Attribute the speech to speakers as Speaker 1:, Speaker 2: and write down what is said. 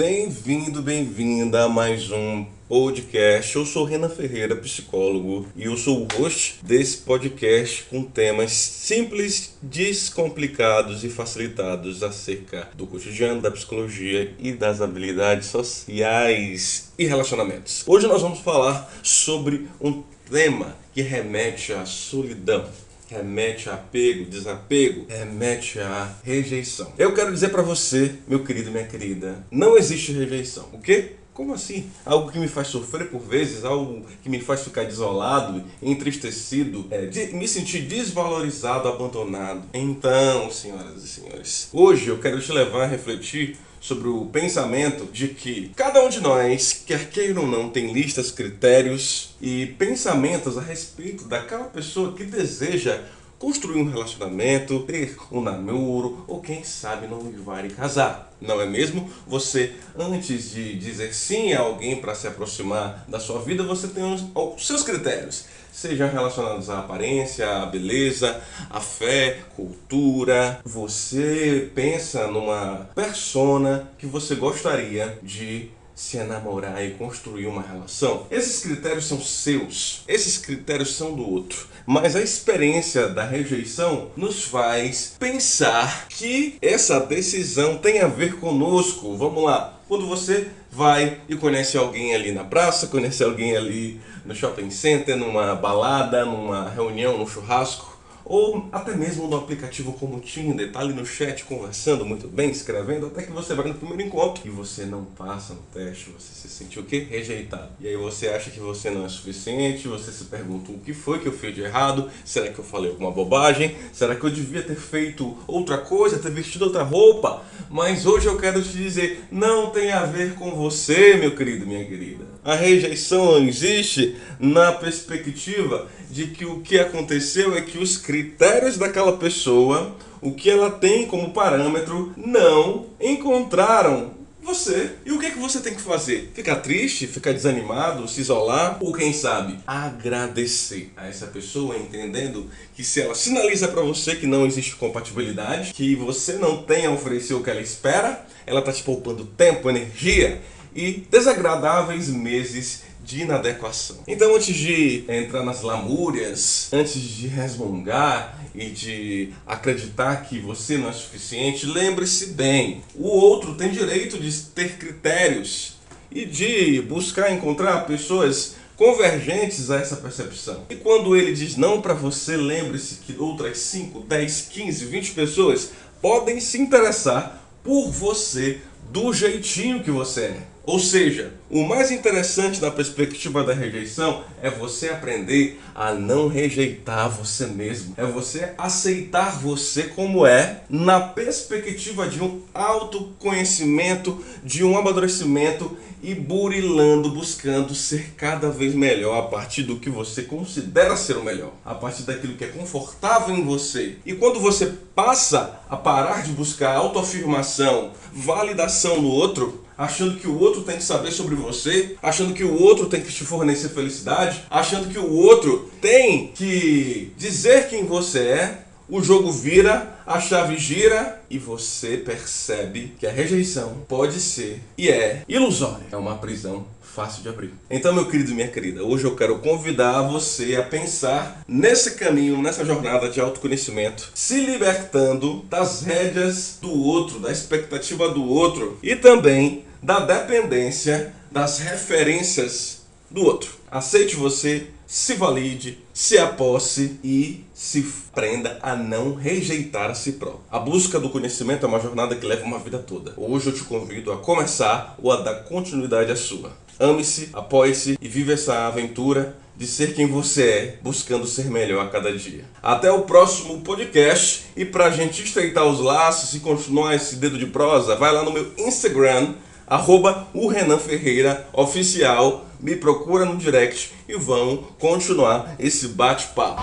Speaker 1: Bem-vindo, bem-vinda a mais um podcast. Eu sou Renan Ferreira, psicólogo, e eu sou o host desse podcast com temas simples, descomplicados e facilitados acerca do cotidiano, da psicologia e das habilidades sociais e relacionamentos. Hoje nós vamos falar sobre um tema que remete à solidão remete a apego, desapego, remete a rejeição. Eu quero dizer para você, meu querido, minha querida, não existe rejeição. O quê? Como assim? Algo que me faz sofrer por vezes, algo que me faz ficar desolado, entristecido, é, de, me sentir desvalorizado, abandonado. Então, senhoras e senhores, hoje eu quero te levar a refletir sobre o pensamento de que cada um de nós, quer queira ou não, tem listas, critérios e pensamentos a respeito daquela pessoa que deseja construir um relacionamento, ter um namoro ou quem sabe noivar e casar. Não é mesmo? Você, antes de dizer sim a alguém para se aproximar da sua vida, você tem os, os seus critérios sejam relacionados à aparência, à beleza, à fé, cultura. Você pensa numa persona que você gostaria de se enamorar e construir uma relação. Esses critérios são seus, esses critérios são do outro. Mas a experiência da rejeição nos faz pensar que essa decisão tem a ver conosco. Vamos lá. Quando você vai e conhece alguém ali na praça, conhece alguém ali no shopping center, numa balada, numa reunião, num churrasco, ou até mesmo no aplicativo como o Tinder, tá ali no chat conversando muito bem, escrevendo, até que você vai no primeiro encontro e você não passa no teste, você se sente o quê? Rejeitado. E aí você acha que você não é suficiente, você se pergunta o que foi que eu fiz de errado, será que eu falei alguma bobagem, será que eu devia ter feito outra coisa, ter vestido outra roupa? Mas hoje eu quero te dizer, não tem a ver com você, meu querido, minha querida. A rejeição existe na perspectiva de que o que aconteceu é que os critérios daquela pessoa, o que ela tem como parâmetro, não encontraram você. E o que, é que você tem que fazer? Ficar triste, ficar desanimado, se isolar? Ou quem sabe, agradecer a essa pessoa, entendendo que se ela sinaliza para você que não existe compatibilidade, que você não tem a oferecer o que ela espera, ela tá te poupando tempo, energia e desagradáveis meses de inadequação. Então, antes de entrar nas lamúrias, antes de resmungar e de acreditar que você não é suficiente, lembre-se bem: o outro tem direito de ter critérios e de buscar encontrar pessoas convergentes a essa percepção. E quando ele diz não para você, lembre-se que outras 5, 10, 15, 20 pessoas podem se interessar por você do jeitinho que você é. Ou seja, o mais interessante na perspectiva da rejeição é você aprender a não rejeitar você mesmo. É você aceitar você como é, na perspectiva de um autoconhecimento, de um amadurecimento e burilando, buscando ser cada vez melhor a partir do que você considera ser o melhor, a partir daquilo que é confortável em você. E quando você passa a parar de buscar autoafirmação, validação no outro, achando que o outro tem que saber sobre você, achando que o outro tem que te fornecer felicidade, achando que o outro tem que dizer quem você é, o jogo vira, a chave gira e você percebe que a rejeição pode ser e é ilusória. É uma prisão fácil de abrir. Então, meu querido e minha querida, hoje eu quero convidar você a pensar nesse caminho, nessa jornada de autoconhecimento, se libertando das rédeas do outro, da expectativa do outro e também da dependência das referências do outro. Aceite você, se valide, se aposse e se prenda a não rejeitar a si próprio. A busca do conhecimento é uma jornada que leva uma vida toda. Hoje eu te convido a começar ou a dar continuidade à sua. Ame-se, apoie-se e vive essa aventura de ser quem você é, buscando ser melhor a cada dia. Até o próximo podcast e para a gente estreitar os laços e continuar esse dedo de prosa, vai lá no meu Instagram arroba o Renan Ferreira Oficial. Me procura no direct e vamos continuar esse bate-papo.